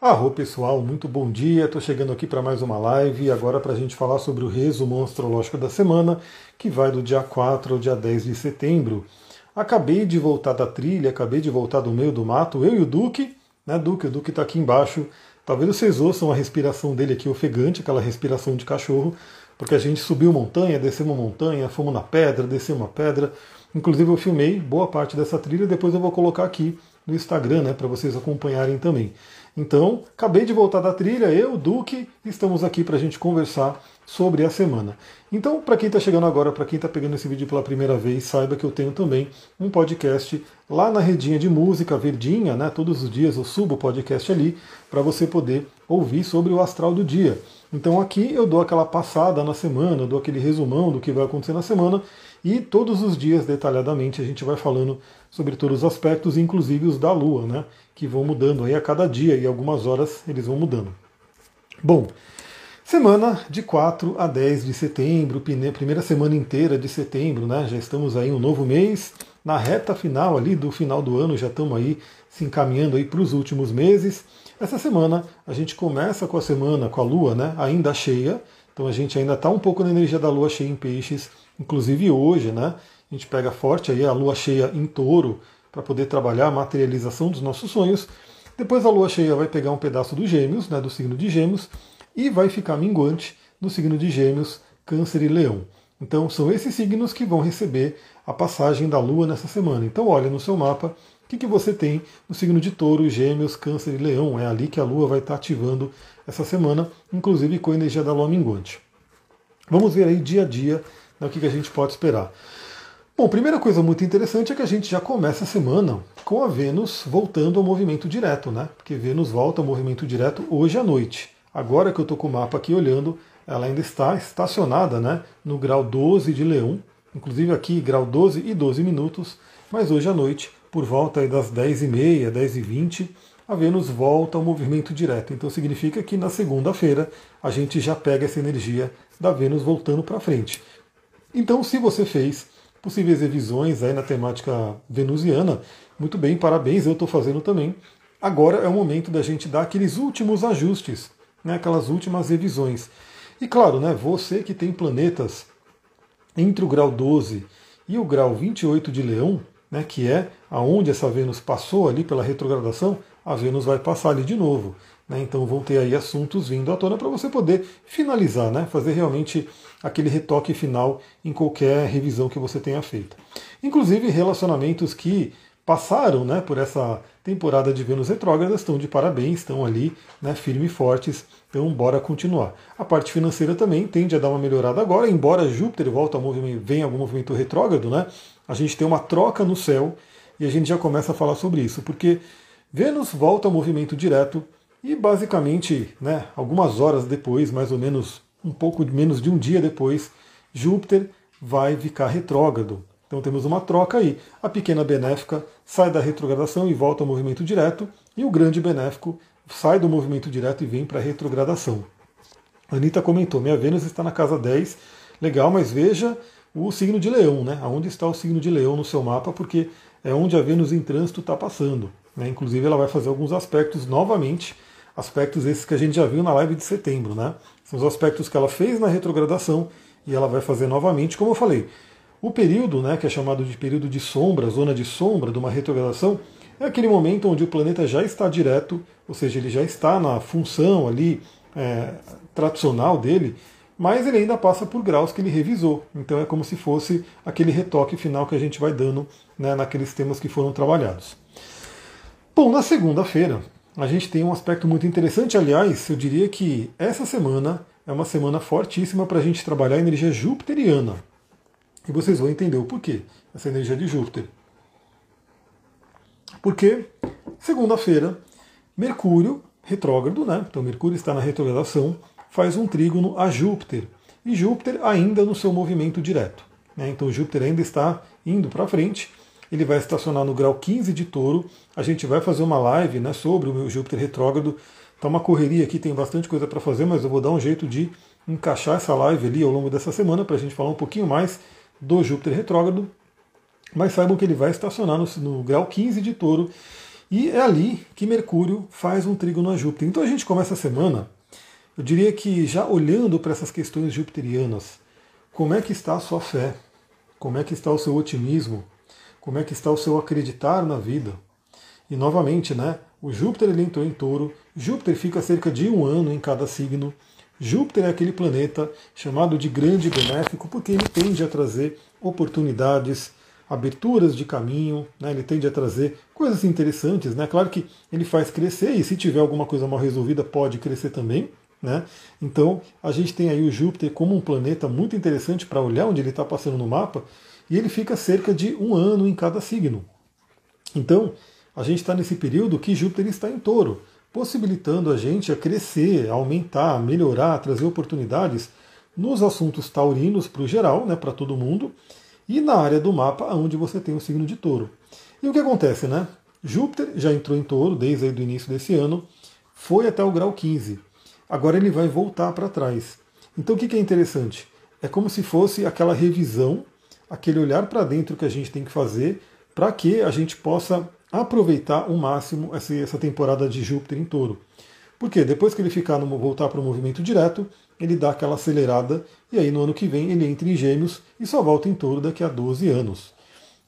Arro pessoal, muito bom dia. Estou chegando aqui para mais uma live agora para a gente falar sobre o resumo astrológico da semana, que vai do dia 4 ao dia 10 de setembro. Acabei de voltar da trilha, acabei de voltar do meio do mato, eu e o Duque, né, Duque? O Duque está aqui embaixo. Talvez vocês ouçam a respiração dele aqui ofegante, aquela respiração de cachorro, porque a gente subiu montanha, desceu uma montanha, fomos na pedra, desceu uma pedra. Inclusive eu filmei boa parte dessa trilha, depois eu vou colocar aqui no Instagram, né, para vocês acompanharem também. Então, acabei de voltar da trilha, eu, Duque, estamos aqui para a gente conversar sobre a semana. Então, para quem está chegando agora, para quem está pegando esse vídeo pela primeira vez, saiba que eu tenho também um podcast lá na redinha de música verdinha, né? Todos os dias eu subo o podcast ali para você poder ouvir sobre o astral do dia. Então aqui eu dou aquela passada na semana, dou aquele resumão do que vai acontecer na semana e todos os dias, detalhadamente, a gente vai falando sobre todos os aspectos, inclusive os da Lua, né? Que vão mudando aí a cada dia e algumas horas eles vão mudando. Bom, semana de 4 a 10 de setembro, primeira semana inteira de setembro, né? Já estamos aí um novo mês, na reta final ali do final do ano, já estamos aí se encaminhando aí para os últimos meses. Essa semana a gente começa com a semana com a Lua, né? Ainda cheia, então a gente ainda está um pouco na energia da Lua cheia em peixes Inclusive hoje, né? A gente pega forte aí a lua cheia em touro para poder trabalhar a materialização dos nossos sonhos. Depois a lua cheia vai pegar um pedaço do Gêmeos, né, do signo de Gêmeos, e vai ficar minguante no signo de Gêmeos, Câncer e Leão. Então são esses signos que vão receber a passagem da lua nessa semana. Então olha no seu mapa o que, que você tem no signo de touro, gêmeos, câncer e leão. É ali que a lua vai estar ativando essa semana, inclusive com a energia da lua minguante. Vamos ver aí dia a dia né, o que, que a gente pode esperar. Bom, primeira coisa muito interessante é que a gente já começa a semana com a Vênus voltando ao movimento direto, né? Porque Vênus volta ao movimento direto hoje à noite. Agora que eu estou com o mapa aqui olhando, ela ainda está estacionada né, no grau 12 de Leão, inclusive aqui grau 12 e 12 minutos, mas hoje à noite, por volta das 10h30, 10h20, a Vênus volta ao movimento direto. Então significa que na segunda-feira a gente já pega essa energia da Vênus voltando para frente. Então, se você fez possíveis revisões aí na temática venusiana, muito bem, parabéns, eu estou fazendo também. Agora é o momento da gente dar aqueles últimos ajustes, né, aquelas últimas revisões. E claro, né, você que tem planetas entre o grau 12 e o grau 28 de Leão, né, que é aonde essa Vênus passou ali pela retrogradação, a Vênus vai passar ali de novo. Né? Então vão ter aí assuntos vindo à tona para você poder finalizar, né? fazer realmente aquele retoque final em qualquer revisão que você tenha feito. Inclusive relacionamentos que passaram né, por essa temporada de Vênus retrógrada estão de parabéns, estão ali né, firmes e fortes, então bora continuar. A parte financeira também tende a dar uma melhorada agora, embora Júpiter volta a movimento, venha algum movimento retrógrado, né, a gente tem uma troca no céu e a gente já começa a falar sobre isso, porque Vênus volta ao movimento direto e basicamente, né, algumas horas depois, mais ou menos um pouco menos de um dia depois, Júpiter vai ficar retrógrado. Então temos uma troca aí. A pequena benéfica sai da retrogradação e volta ao movimento direto, e o grande benéfico sai do movimento direto e vem para a retrogradação. A Anitta comentou: minha Vênus está na casa 10. Legal, mas veja o signo de Leão, né? Onde está o signo de Leão no seu mapa, porque é onde a Vênus em trânsito está passando. Né? Inclusive, ela vai fazer alguns aspectos novamente aspectos esses que a gente já viu na live de setembro, né? São os aspectos que ela fez na retrogradação e ela vai fazer novamente, como eu falei. O período, né, que é chamado de período de sombra, zona de sombra de uma retrogradação, é aquele momento onde o planeta já está direto, ou seja, ele já está na função ali é, tradicional dele, mas ele ainda passa por graus que ele revisou. Então é como se fosse aquele retoque final que a gente vai dando né, naqueles temas que foram trabalhados. Bom, na segunda-feira, a gente tem um aspecto muito interessante. Aliás, eu diria que essa semana é uma semana fortíssima para a gente trabalhar a energia jupiteriana. E vocês vão entender o porquê, essa energia de Júpiter. Porque, segunda-feira, Mercúrio, retrógrado, né? Então, Mercúrio está na retrogradação, faz um trígono a Júpiter. E Júpiter ainda no seu movimento direto. Né? Então, Júpiter ainda está indo para frente ele vai estacionar no grau 15 de touro. A gente vai fazer uma live né, sobre o Júpiter retrógrado. Está uma correria aqui, tem bastante coisa para fazer, mas eu vou dar um jeito de encaixar essa live ali ao longo dessa semana para a gente falar um pouquinho mais do Júpiter retrógrado. Mas saibam que ele vai estacionar no, no grau 15 de touro. E é ali que Mercúrio faz um trígono a Júpiter. Então a gente começa a semana, eu diria que já olhando para essas questões jupiterianas, como é que está a sua fé? Como é que está o seu otimismo? Como é que está o seu acreditar na vida? E novamente, né? O Júpiter ele entrou em touro. Júpiter fica cerca de um ano em cada signo. Júpiter é aquele planeta chamado de grande benéfico porque ele tende a trazer oportunidades, aberturas de caminho, né? ele tende a trazer coisas interessantes. Né? Claro que ele faz crescer e se tiver alguma coisa mal resolvida pode crescer também. Né? Então a gente tem aí o Júpiter como um planeta muito interessante para olhar onde ele está passando no mapa e ele fica cerca de um ano em cada signo. Então a gente está nesse período que Júpiter está em touro, possibilitando a gente a crescer, a aumentar, a melhorar, a trazer oportunidades nos assuntos taurinos para o geral, né, para todo mundo, e na área do mapa onde você tem o signo de touro. E o que acontece, né? Júpiter já entrou em touro desde o início desse ano, foi até o grau 15. Agora ele vai voltar para trás. Então o que é interessante? É como se fosse aquela revisão, aquele olhar para dentro que a gente tem que fazer para que a gente possa aproveitar o máximo essa temporada de Júpiter em touro. Porque depois que ele ficar no, voltar para o movimento direto, ele dá aquela acelerada e aí no ano que vem ele entra em gêmeos e só volta em touro daqui a 12 anos.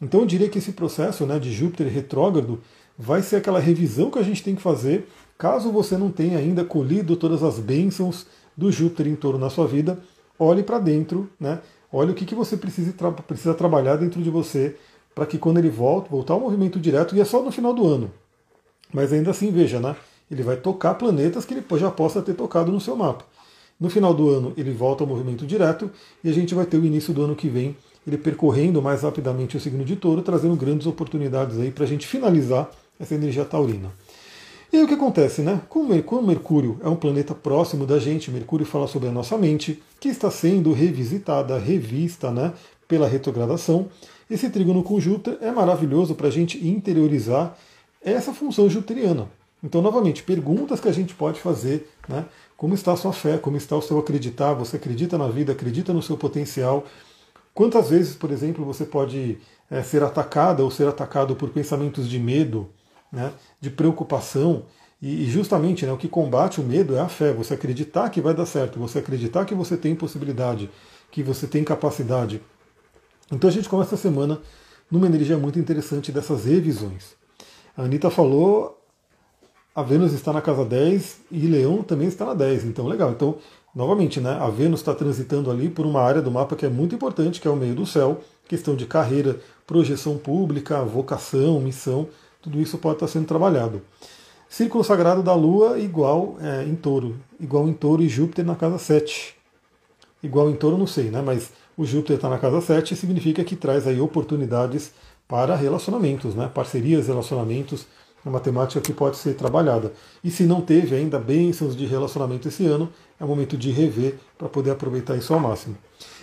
Então eu diria que esse processo né, de Júpiter retrógrado vai ser aquela revisão que a gente tem que fazer caso você não tenha ainda colhido todas as bênçãos do Júpiter em touro na sua vida. Olhe para dentro, né? olhe o que, que você precisa, tra precisa trabalhar dentro de você para que quando ele volta, voltar ao movimento direto, e é só no final do ano. Mas ainda assim, veja, né? Ele vai tocar planetas que ele já possa ter tocado no seu mapa. No final do ano ele volta ao movimento direto e a gente vai ter o início do ano que vem ele percorrendo mais rapidamente o signo de touro, trazendo grandes oportunidades aí para a gente finalizar essa energia taurina. E aí o que acontece, né? Como Mercúrio é um planeta próximo da gente, Mercúrio fala sobre a nossa mente, que está sendo revisitada, revista, né, pela retrogradação. Esse trígono com Júpiter é maravilhoso para a gente interiorizar essa função jupiteriana. Então, novamente, perguntas que a gente pode fazer, né? Como está a sua fé? Como está o seu acreditar? Você acredita na vida? Acredita no seu potencial? Quantas vezes, por exemplo, você pode é, ser atacada ou ser atacado por pensamentos de medo, né, de preocupação? E, justamente né, o que combate o medo é a fé. Você acreditar que vai dar certo, você acreditar que você tem possibilidade, que você tem capacidade. Então a gente começa a semana numa energia muito interessante dessas revisões. A Anitta falou a Vênus está na casa 10 e Leão também está na 10. Então, legal. Então, novamente, né, a Vênus está transitando ali por uma área do mapa que é muito importante, que é o meio do céu, questão de carreira, projeção pública, vocação, missão, tudo isso pode estar sendo trabalhado. Círculo sagrado da Lua igual é, em touro, igual em touro e Júpiter na casa 7. Igual em touro, não sei, né? Mas o Júpiter está na casa 7 significa que traz aí oportunidades para relacionamentos, né? Parcerias, relacionamentos, é uma temática que pode ser trabalhada. E se não teve ainda bênçãos de relacionamento esse ano, é momento de rever para poder aproveitar isso ao máximo.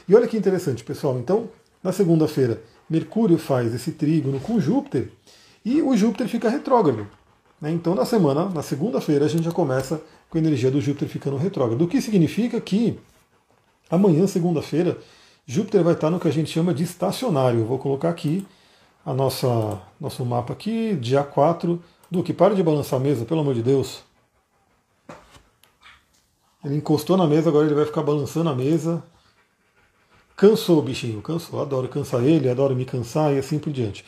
E olha que interessante, pessoal. Então, na segunda-feira, Mercúrio faz esse trígono com Júpiter e o Júpiter fica retrógrado. Né? Então, na semana, na segunda-feira, a gente já começa com a energia do Júpiter ficando retrógrado. O que significa que amanhã, segunda-feira, Júpiter vai estar no que a gente chama de estacionário. Eu vou colocar aqui a nossa nosso mapa aqui, dia 4. Duque, para de balançar a mesa, pelo amor de Deus. Ele encostou na mesa, agora ele vai ficar balançando a mesa. Cansou o bichinho, cansou. Adoro cansar ele, adoro me cansar e assim por diante.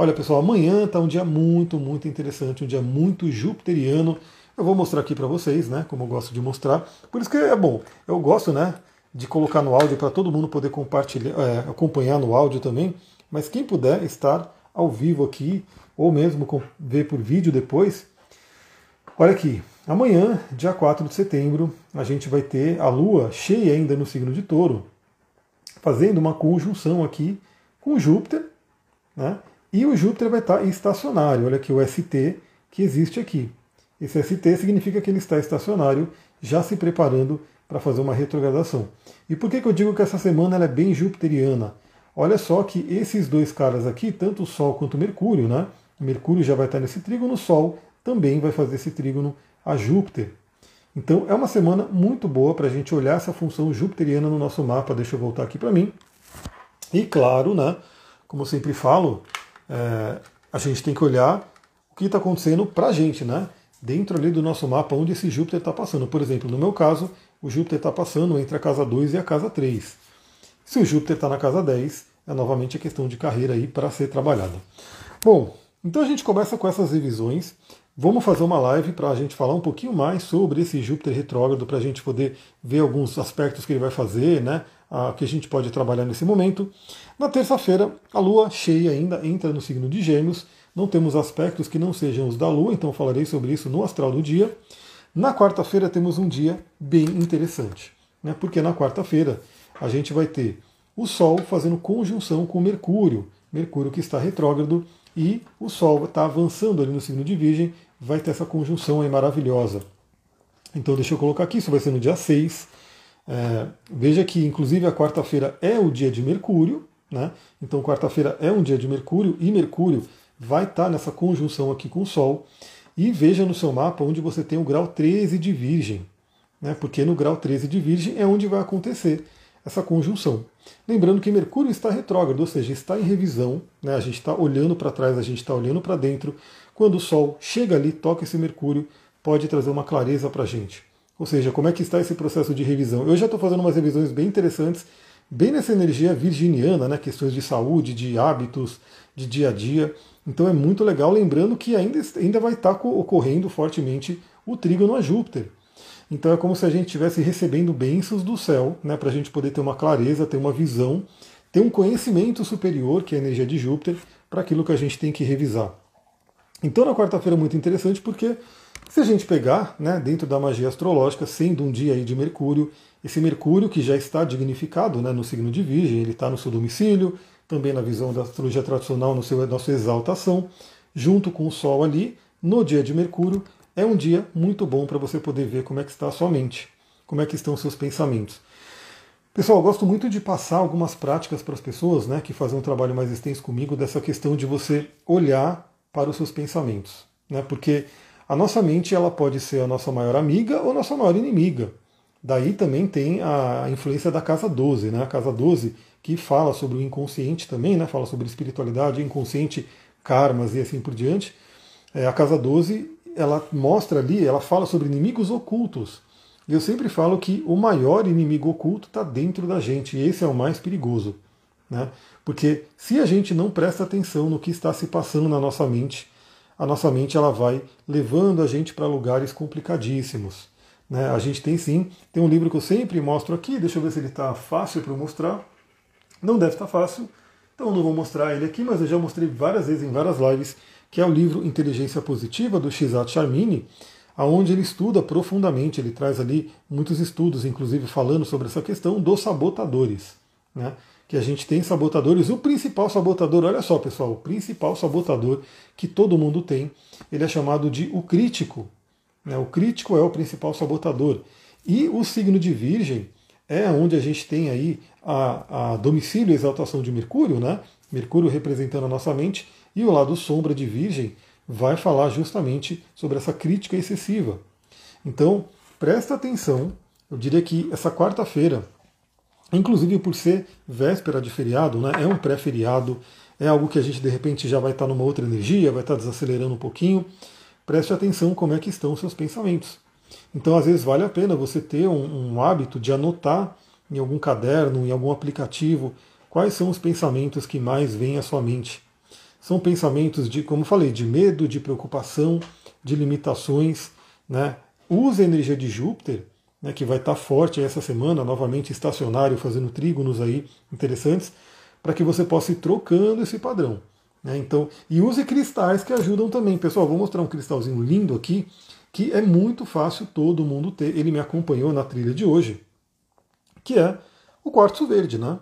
Olha pessoal, amanhã está um dia muito, muito interessante, um dia muito jupiteriano. Eu vou mostrar aqui para vocês, né? Como eu gosto de mostrar. Por isso que é bom. Eu gosto, né? De colocar no áudio para todo mundo poder compartilhar, é, acompanhar no áudio também. Mas quem puder estar ao vivo aqui, ou mesmo ver por vídeo depois, olha aqui, amanhã, dia 4 de setembro, a gente vai ter a Lua cheia ainda no signo de touro, fazendo uma conjunção aqui com Júpiter, né? E o Júpiter vai estar estacionário. Olha aqui o ST que existe aqui. Esse ST significa que ele está estacionário, já se preparando para fazer uma retrogradação. E por que, que eu digo que essa semana ela é bem jupiteriana? Olha só que esses dois caras aqui, tanto o Sol quanto o Mercúrio, né? Mercúrio já vai estar nesse trígono, o Sol também vai fazer esse trígono a Júpiter. Então é uma semana muito boa para a gente olhar essa função jupiteriana no nosso mapa. Deixa eu voltar aqui para mim. E claro, né, como eu sempre falo, é, a gente tem que olhar o que está acontecendo para a gente, né? Dentro ali do nosso mapa onde esse Júpiter está passando. Por exemplo, no meu caso, o Júpiter está passando entre a casa 2 e a casa 3. Se o Júpiter está na casa 10, é novamente a questão de carreira aí para ser trabalhada. Bom, então a gente começa com essas revisões. Vamos fazer uma live para a gente falar um pouquinho mais sobre esse Júpiter retrógrado, para a gente poder ver alguns aspectos que ele vai fazer, né? A, que a gente pode trabalhar nesse momento. Na terça-feira, a Lua cheia ainda entra no signo de Gêmeos. Não temos aspectos que não sejam os da Lua, então falarei sobre isso no astral do dia. Na quarta-feira temos um dia bem interessante, né? porque na quarta-feira a gente vai ter o Sol fazendo conjunção com Mercúrio, Mercúrio que está retrógrado, e o Sol está avançando ali no signo de Virgem, vai ter essa conjunção aí maravilhosa. Então deixa eu colocar aqui, isso vai ser no dia 6. É, veja que inclusive a quarta-feira é o dia de Mercúrio, né? Então quarta-feira é um dia de Mercúrio e Mercúrio vai estar tá nessa conjunção aqui com o Sol. E veja no seu mapa onde você tem o grau 13 de Virgem, né? porque no grau 13 de Virgem é onde vai acontecer essa conjunção. Lembrando que Mercúrio está retrógrado, ou seja, está em revisão, né? a gente está olhando para trás, a gente está olhando para dentro. Quando o Sol chega ali, toca esse Mercúrio, pode trazer uma clareza para a gente. Ou seja, como é que está esse processo de revisão? Eu já estou fazendo umas revisões bem interessantes, bem nessa energia virginiana, né? questões de saúde, de hábitos, de dia a dia. Então é muito legal, lembrando que ainda, ainda vai estar ocorrendo fortemente o trígono a Júpiter. Então é como se a gente estivesse recebendo bênçãos do céu, né, para a gente poder ter uma clareza, ter uma visão, ter um conhecimento superior, que é a energia de Júpiter, para aquilo que a gente tem que revisar. Então na quarta-feira é muito interessante porque se a gente pegar, né, dentro da magia astrológica, sendo um dia aí de Mercúrio, esse Mercúrio que já está dignificado né, no signo de Virgem, ele está no seu domicílio, também na visão da astrologia tradicional, no seu, na sua exaltação, junto com o Sol ali, no dia de Mercúrio, é um dia muito bom para você poder ver como é que está a sua mente, como é que estão os seus pensamentos. Pessoal, eu gosto muito de passar algumas práticas para as pessoas né, que fazem um trabalho mais extenso comigo, dessa questão de você olhar para os seus pensamentos. Né, porque a nossa mente ela pode ser a nossa maior amiga ou nossa maior inimiga. Daí também tem a influência da casa 12, né? A casa 12 que fala sobre o inconsciente também, né? Fala sobre espiritualidade, inconsciente, karmas e assim por diante. É, a casa 12, ela mostra ali, ela fala sobre inimigos ocultos. Eu sempre falo que o maior inimigo oculto está dentro da gente, e esse é o mais perigoso. Né? Porque se a gente não presta atenção no que está se passando na nossa mente, a nossa mente ela vai levando a gente para lugares complicadíssimos. Né? A gente tem sim, tem um livro que eu sempre mostro aqui, deixa eu ver se ele está fácil para mostrar. Não deve estar tá fácil, então não vou mostrar ele aqui, mas eu já mostrei várias vezes em várias lives, que é o livro Inteligência Positiva, do Shizat Charmini, aonde ele estuda profundamente, ele traz ali muitos estudos, inclusive falando sobre essa questão dos sabotadores. Né? Que a gente tem sabotadores, o principal sabotador, olha só pessoal, o principal sabotador que todo mundo tem, ele é chamado de o crítico. Né? O crítico é o principal sabotador. E o signo de Virgem é onde a gente tem aí a, a domicílio e exaltação de Mercúrio, né? Mercúrio representando a nossa mente, e o lado sombra de Virgem vai falar justamente sobre essa crítica excessiva. Então, presta atenção, eu diria que essa quarta-feira, inclusive por ser véspera de feriado, né? É um pré-feriado, é algo que a gente de repente já vai estar numa outra energia, vai estar desacelerando um pouquinho preste atenção como é que estão os seus pensamentos. Então, às vezes, vale a pena você ter um, um hábito de anotar em algum caderno, em algum aplicativo, quais são os pensamentos que mais vêm à sua mente. São pensamentos de, como falei, de medo, de preocupação, de limitações. Né? Use a energia de Júpiter, né, que vai estar forte essa semana, novamente estacionário, fazendo trígonos aí interessantes, para que você possa ir trocando esse padrão. Né? Então, e use cristais que ajudam também. Pessoal, vou mostrar um cristalzinho lindo aqui, que é muito fácil todo mundo ter. Ele me acompanhou na trilha de hoje, que é o quartzo verde. Né?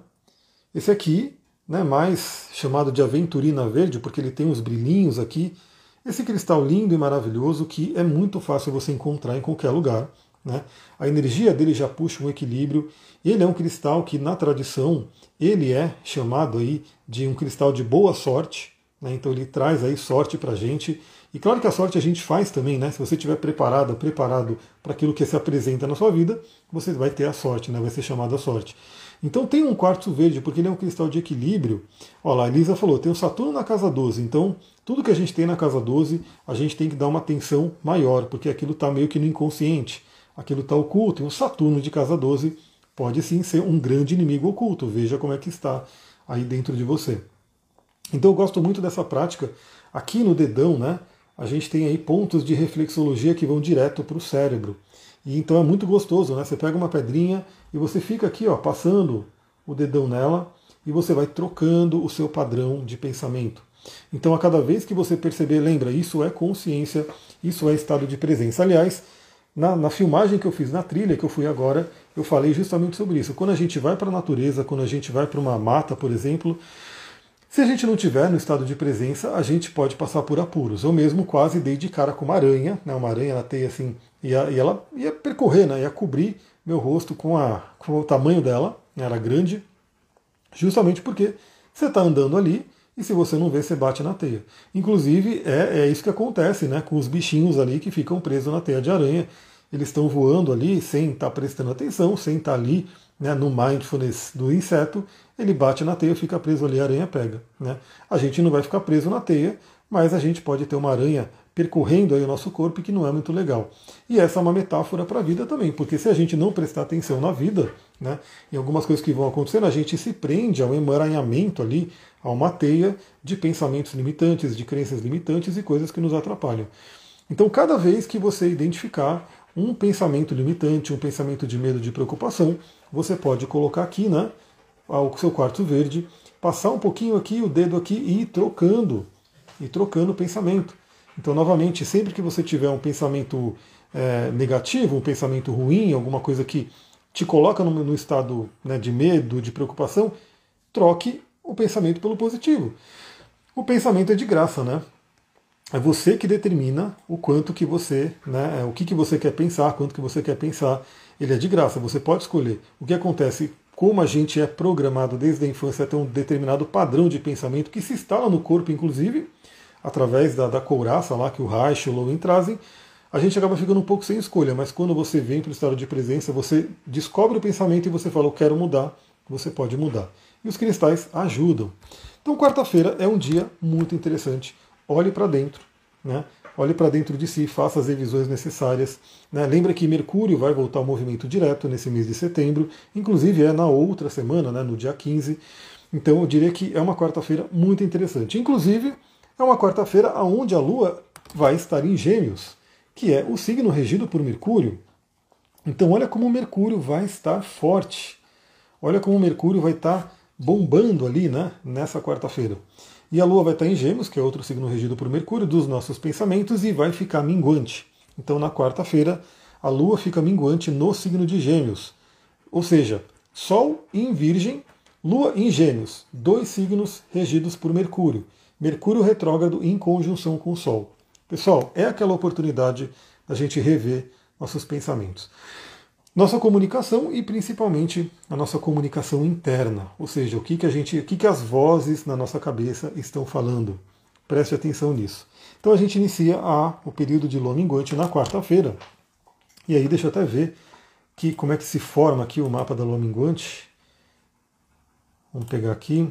Esse aqui, né, mais chamado de aventurina verde, porque ele tem os brilhinhos aqui. Esse cristal lindo e maravilhoso que é muito fácil você encontrar em qualquer lugar. Né? A energia dele já puxa um equilíbrio. Ele é um cristal que, na tradição, ele é chamado aí de um cristal de boa sorte. Né? Então ele traz aí sorte para a gente. E claro que a sorte a gente faz também, né? Se você estiver preparado, preparado para aquilo que se apresenta na sua vida, você vai ter a sorte, né? Vai ser chamado a sorte. Então tem um quartzo verde, porque ele é um cristal de equilíbrio. Olha lá, a Elisa falou, tem o Saturno na casa 12, então tudo que a gente tem na casa 12, a gente tem que dar uma atenção maior, porque aquilo está meio que no inconsciente, aquilo está oculto, e o Saturno de casa 12 pode sim ser um grande inimigo oculto, veja como é que está aí dentro de você. Então eu gosto muito dessa prática. Aqui no dedão, né, a gente tem aí pontos de reflexologia que vão direto para o cérebro. E então é muito gostoso, né? Você pega uma pedrinha e você fica aqui, ó, passando o dedão nela e você vai trocando o seu padrão de pensamento. Então, a cada vez que você perceber, lembra, isso é consciência, isso é estado de presença. Aliás, na, na, filmagem que eu fiz na trilha que eu fui agora, eu falei justamente sobre isso. Quando a gente vai para a natureza, quando a gente vai para uma mata, por exemplo, se a gente não tiver no estado de presença, a gente pode passar por apuros. Eu mesmo quase dei de cara com uma aranha, né, uma aranha na teia assim, e ela ia percorrer, né, ia cobrir meu rosto com, a, com o tamanho dela, né, era grande, justamente porque você está andando ali e se você não vê, você bate na teia. Inclusive, é, é isso que acontece né, com os bichinhos ali que ficam presos na teia de aranha. Eles estão voando ali sem estar tá prestando atenção, sem estar tá ali né, no mindfulness do inseto, ele bate na teia, fica preso ali, a aranha pega. Né? A gente não vai ficar preso na teia, mas a gente pode ter uma aranha percorrendo aí o nosso corpo que não é muito legal. E essa é uma metáfora para a vida também, porque se a gente não prestar atenção na vida, né, em algumas coisas que vão acontecendo, a gente se prende ao emaranhamento ali, a uma teia de pensamentos limitantes, de crenças limitantes e coisas que nos atrapalham. Então, cada vez que você identificar um pensamento limitante, um pensamento de medo, de preocupação, você pode colocar aqui, né, o seu quarto verde, passar um pouquinho aqui, o dedo aqui e ir trocando, e trocando o pensamento. Então, novamente, sempre que você tiver um pensamento é, negativo, um pensamento ruim, alguma coisa que te coloca no, no estado né, de medo, de preocupação, troque o pensamento pelo positivo. O pensamento é de graça, né? É você que determina o quanto que você, né, é, o que, que você quer pensar, quanto que você quer pensar. Ele é de graça, você pode escolher. O que acontece, como a gente é programado desde a infância a ter um determinado padrão de pensamento que se instala no corpo, inclusive, através da, da couraça lá que o Reich e o Lowen trazem, a gente acaba ficando um pouco sem escolha, mas quando você vem para o estado de presença, você descobre o pensamento e você fala, eu quero mudar, você pode mudar. E os cristais ajudam. Então, quarta-feira é um dia muito interessante. Olhe para dentro, né? olhe para dentro de si, faça as revisões necessárias. Né? Lembra que Mercúrio vai voltar ao movimento direto nesse mês de setembro, inclusive é na outra semana, né? no dia 15. Então eu diria que é uma quarta-feira muito interessante. Inclusive, é uma quarta-feira onde a Lua vai estar em Gêmeos, que é o signo regido por Mercúrio. Então, olha como o Mercúrio vai estar forte. Olha como o Mercúrio vai estar bombando ali né, nessa quarta-feira. E a Lua vai estar em Gêmeos, que é outro signo regido por Mercúrio, dos nossos pensamentos, e vai ficar minguante. Então, na quarta-feira, a Lua fica minguante no signo de Gêmeos. Ou seja, Sol em Virgem, Lua em Gêmeos, dois signos regidos por Mercúrio. Mercúrio retrógrado em conjunção com o Sol. Pessoal, é aquela oportunidade da gente rever nossos pensamentos. Nossa comunicação e principalmente a nossa comunicação interna, ou seja, o que, que a gente, o que, que as vozes na nossa cabeça estão falando. Preste atenção nisso. Então a gente inicia a, o período de lua minguante na quarta-feira. E aí deixa eu até ver que, como é que se forma aqui o mapa da lua minguante. Vamos pegar aqui.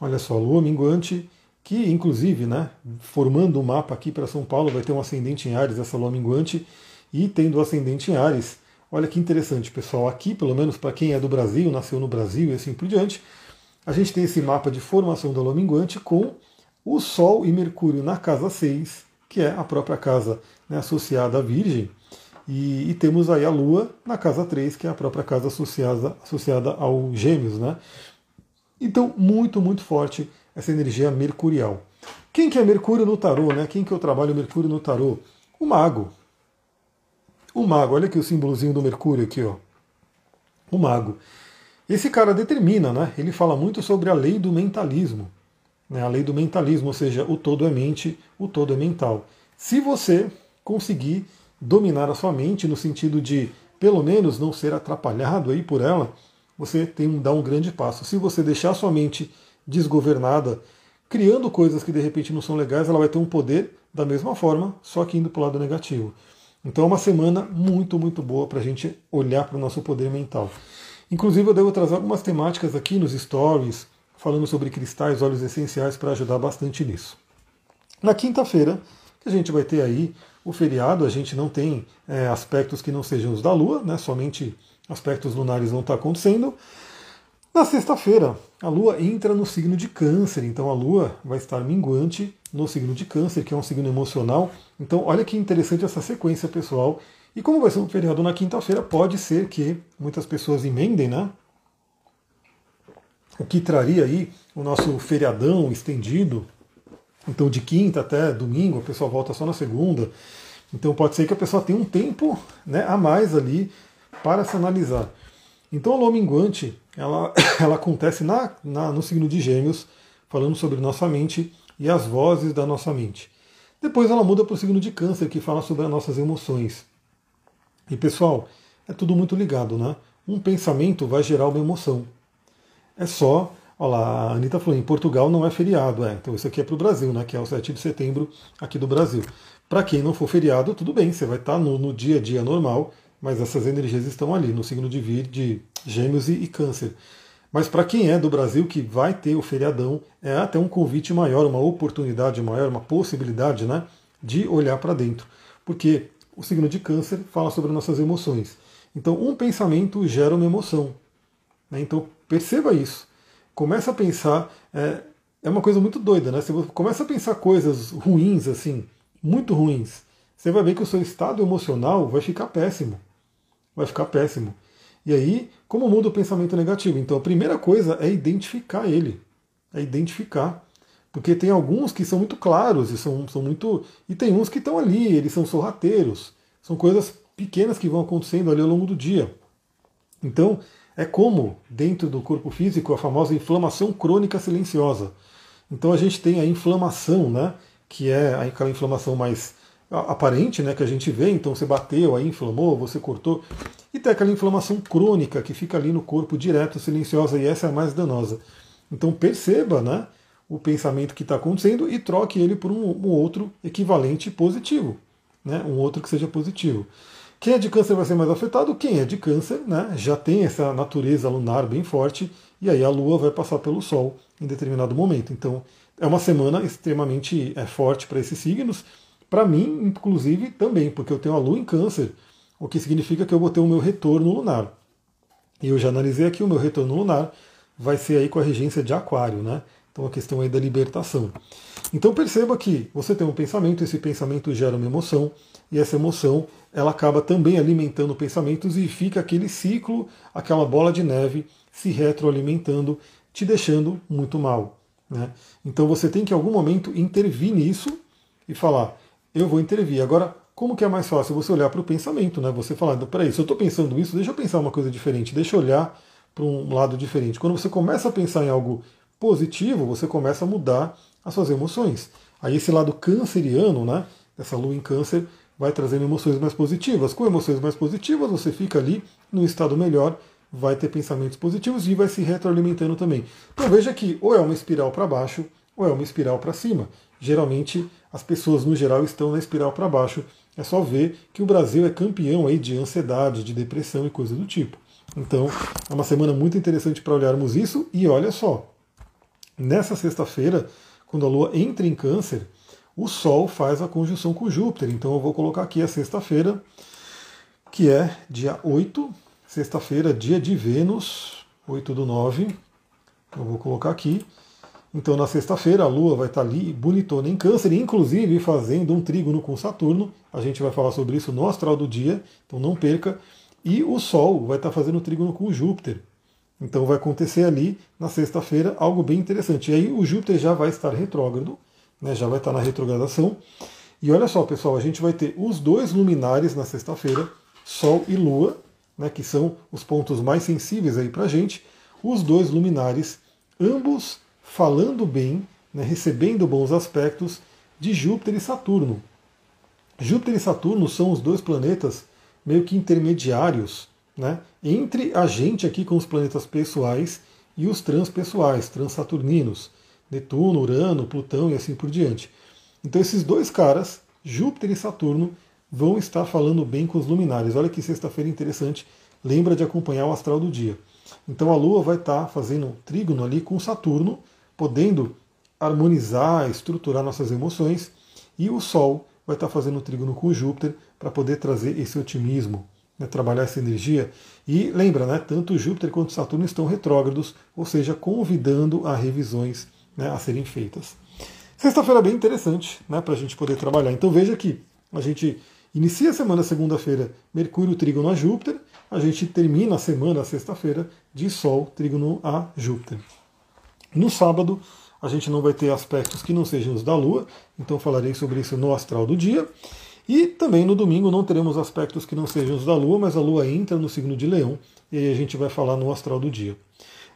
Olha só, Lua minguante, que inclusive, né, formando o um mapa aqui para São Paulo, vai ter um ascendente em Ares, essa Lua minguante, e tendo ascendente em Ares. Olha que interessante, pessoal. Aqui, pelo menos para quem é do Brasil, nasceu no Brasil e assim por diante, a gente tem esse mapa de formação da Lua minguante com o Sol e Mercúrio na casa 6, que é a própria casa né, associada à Virgem, e, e, temos aí a Lua na casa 3, que é a própria casa associada, associada ao Gêmeos. Né? Então, muito, muito forte essa energia mercurial. Quem que é Mercúrio no tarô, né? Quem que eu trabalho Mercúrio no tarô? O mago. O mago, olha aqui o símbolozinho do Mercúrio aqui, ó. O mago. Esse cara determina, né? Ele fala muito sobre a lei do mentalismo. Né? A lei do mentalismo, ou seja, o todo é mente, o todo é mental. Se você conseguir dominar a sua mente no sentido de, pelo menos, não ser atrapalhado aí por ela, você tem um, dá um grande passo. Se você deixar sua mente desgovernada, criando coisas que de repente não são legais, ela vai ter um poder da mesma forma, só que indo para o lado negativo. Então é uma semana muito, muito boa para a gente olhar para o nosso poder mental. Inclusive eu devo trazer algumas temáticas aqui nos stories, falando sobre cristais, óleos essenciais, para ajudar bastante nisso. Na quinta-feira, que a gente vai ter aí o feriado, a gente não tem é, aspectos que não sejam os da Lua, né, somente aspectos lunares vão estar acontecendo. Na sexta-feira, a Lua entra no signo de Câncer, então a Lua vai estar minguante no signo de Câncer, que é um signo emocional. Então, olha que interessante essa sequência, pessoal. E como vai ser um feriado na quinta-feira, pode ser que muitas pessoas emendem, né? O que traria aí o nosso feriadão estendido. Então, de quinta até domingo, a pessoa volta só na segunda. Então, pode ser que a pessoa tenha um tempo né, a mais ali para se analisar. Então a lua minguante, ela, ela acontece na, na, no signo de gêmeos, falando sobre nossa mente e as vozes da nossa mente. Depois ela muda para o signo de câncer, que fala sobre as nossas emoções. E pessoal, é tudo muito ligado, né? Um pensamento vai gerar uma emoção. É só, olha lá, a Anitta falou, em Portugal não é feriado, é. Então isso aqui é para o Brasil, né? Que é o 7 de setembro aqui do Brasil. Para quem não for feriado, tudo bem, você vai estar tá no, no dia a dia normal, mas essas energias estão ali, no signo de, vir, de Gêmeos e, e Câncer. Mas para quem é do Brasil, que vai ter o feriadão, é até um convite maior, uma oportunidade maior, uma possibilidade né, de olhar para dentro. Porque o signo de Câncer fala sobre nossas emoções. Então, um pensamento gera uma emoção. Né? Então, perceba isso. Começa a pensar. É, é uma coisa muito doida, né? Você começa a pensar coisas ruins, assim, muito ruins. Você vai ver que o seu estado emocional vai ficar péssimo vai ficar péssimo. E aí, como muda o pensamento negativo? Então, a primeira coisa é identificar ele. É identificar. Porque tem alguns que são muito claros e são, são muito. E tem uns que estão ali, eles são sorrateiros. São coisas pequenas que vão acontecendo ali ao longo do dia. Então, é como, dentro do corpo físico, a famosa inflamação crônica silenciosa. Então a gente tem a inflamação, né? Que é aquela inflamação mais aparente, né, que a gente vê, então você bateu, aí inflamou, você cortou, e tem aquela inflamação crônica que fica ali no corpo direto, silenciosa, e essa é a mais danosa. Então perceba né, o pensamento que está acontecendo e troque ele por um, um, outro equivalente positivo, né, um outro que seja positivo. Quem é de câncer vai ser mais afetado, quem é de câncer né, já tem essa natureza lunar bem forte, e aí a lua vai passar pelo sol em determinado momento. Então é uma semana extremamente é, forte para esses signos, para mim, inclusive, também, porque eu tenho a Lua em Câncer, o que significa que eu vou ter o meu retorno lunar. E eu já analisei aqui o meu retorno lunar, vai ser aí com a regência de Aquário, né? Então a questão aí da libertação. Então perceba que você tem um pensamento, esse pensamento gera uma emoção, e essa emoção ela acaba também alimentando pensamentos e fica aquele ciclo, aquela bola de neve se retroalimentando, te deixando muito mal. Né? Então você tem que em algum momento intervir nisso e falar: eu vou intervir. Agora, como que é mais fácil você olhar para o pensamento, né? Você falar, peraí, se eu estou pensando isso, deixa eu pensar uma coisa diferente, deixa eu olhar para um lado diferente. Quando você começa a pensar em algo positivo, você começa a mudar as suas emoções. Aí esse lado canceriano, né? Essa lua em câncer vai trazendo emoções mais positivas. Com emoções mais positivas, você fica ali no estado melhor, vai ter pensamentos positivos e vai se retroalimentando também. Então veja que ou é uma espiral para baixo ou é uma espiral para cima. Geralmente as pessoas no geral estão na espiral para baixo. É só ver que o Brasil é campeão aí de ansiedade, de depressão e coisa do tipo. Então, é uma semana muito interessante para olharmos isso. E olha só, nessa sexta-feira, quando a Lua entra em Câncer, o Sol faz a conjunção com Júpiter. Então, eu vou colocar aqui a sexta-feira, que é dia 8, sexta-feira, dia de Vênus, 8 do 9. Eu vou colocar aqui. Então, na sexta-feira, a Lua vai estar ali bonitona em Câncer, inclusive fazendo um trígono com Saturno. A gente vai falar sobre isso no astral do dia, então não perca. E o Sol vai estar fazendo trígono com Júpiter. Então vai acontecer ali na sexta-feira algo bem interessante. E aí o Júpiter já vai estar retrógrado, né, já vai estar na retrogradação. E olha só, pessoal, a gente vai ter os dois luminares na sexta-feira, Sol e Lua, né, que são os pontos mais sensíveis aí para a gente. Os dois luminares, ambos falando bem, né, recebendo bons aspectos de Júpiter e Saturno. Júpiter e Saturno são os dois planetas meio que intermediários né, entre a gente aqui com os planetas pessoais e os transpessoais, transsaturninos. Netuno, Urano, Plutão e assim por diante. Então esses dois caras, Júpiter e Saturno, vão estar falando bem com os luminares. Olha que sexta-feira interessante. Lembra de acompanhar o astral do dia. Então a Lua vai estar fazendo trígono ali com Saturno, podendo harmonizar, estruturar nossas emoções, e o Sol vai estar fazendo trígono com Júpiter para poder trazer esse otimismo, né, trabalhar essa energia. E lembra, né, tanto Júpiter quanto Saturno estão retrógrados, ou seja, convidando a revisões né, a serem feitas. Sexta-feira bem interessante né, para a gente poder trabalhar. Então veja que a gente inicia a semana segunda-feira, Mercúrio trígono a Júpiter, a gente termina a semana, sexta-feira, de Sol trígono a Júpiter. No sábado, a gente não vai ter aspectos que não sejam os da Lua, então falarei sobre isso no astral do dia. E também no domingo não teremos aspectos que não sejam os da Lua, mas a Lua entra no signo de Leão, e aí a gente vai falar no astral do dia.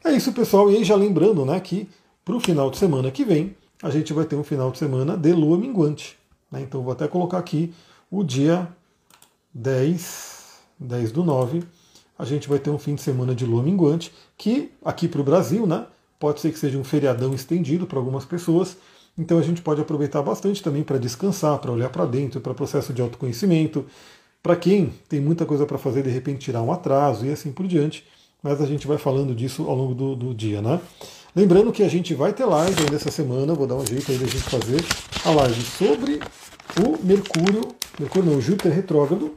É isso, pessoal, e aí já lembrando né, que para o final de semana que vem, a gente vai ter um final de semana de Lua minguante. Né? Então vou até colocar aqui o dia 10, 10 do 9, a gente vai ter um fim de semana de Lua minguante, que aqui para o Brasil, né? Pode ser que seja um feriadão estendido para algumas pessoas, então a gente pode aproveitar bastante também para descansar, para olhar para dentro, para processo de autoconhecimento. Para quem tem muita coisa para fazer, de repente tirar um atraso e assim por diante. Mas a gente vai falando disso ao longo do, do dia, né? Lembrando que a gente vai ter live ainda essa semana, vou dar um jeito aí da gente fazer a live sobre o Mercúrio, Mercúrio não, Júpiter retrógrado,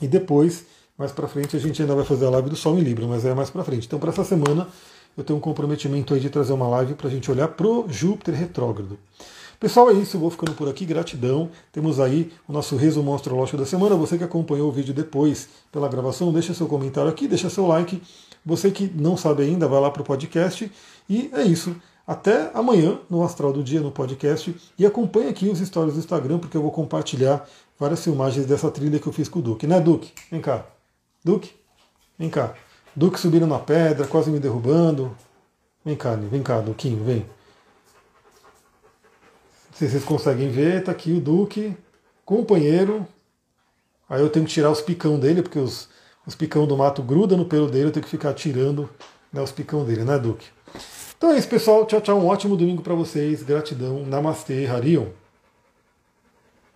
e depois, mais para frente, a gente ainda vai fazer a live do Sol em Libra, mas é mais para frente. Então, para essa semana, eu tenho um comprometimento aí de trazer uma live para a gente olhar pro Júpiter retrógrado. Pessoal, é isso, eu vou ficando por aqui, gratidão. Temos aí o nosso resumo astrológico da semana. Você que acompanhou o vídeo depois pela gravação, deixa seu comentário aqui, deixa seu like. Você que não sabe ainda, vai lá para o podcast. E é isso. Até amanhã no Astral do Dia, no podcast. E acompanhe aqui os stories do Instagram, porque eu vou compartilhar várias filmagens dessa trilha que eu fiz com o Duque. Né, Duque? Vem cá. Duque? Vem cá. Duque subindo na pedra, quase me derrubando. Vem cá, vem cá, Duquinho, vem. Não sei se vocês conseguem ver, tá aqui o Duque, companheiro. Aí eu tenho que tirar os picão dele, porque os, os picão do mato grudam no pelo dele, eu tenho que ficar tirando né, os picão dele, né, Duque? Então é isso, pessoal. Tchau, tchau. Um ótimo domingo para vocês. Gratidão. Namastê, Harion.